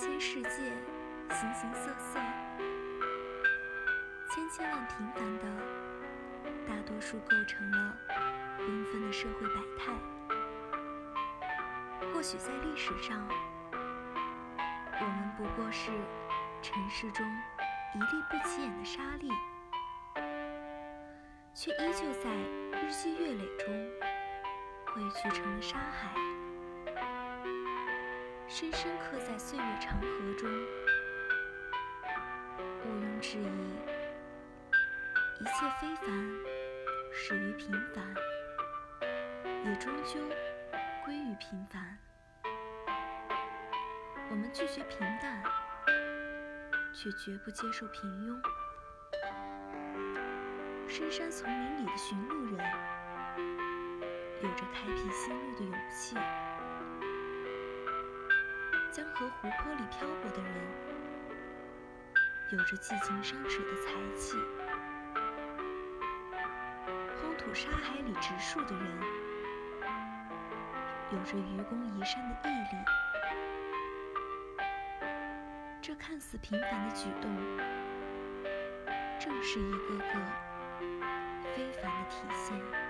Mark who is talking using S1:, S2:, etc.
S1: 千世界，形形色色，千千万平凡的，大多数构成了缤纷的社会百态。或许在历史上，我们不过是尘世中一粒不起眼的沙粒，却依旧在日积月累中汇聚成了沙海，深深刻在岁月长河中。毋庸置疑，一切非凡始于平凡，也终究归于平凡。我们拒绝平淡，却绝不接受平庸。深山丛林里的寻路人，有着开辟新路的勇气；江河湖泊里漂泊的人，有着寄情山水的才气；荒土沙海里植树的人，有着愚公移山的毅力。这看似平凡的举动，正是一个个非凡的体现。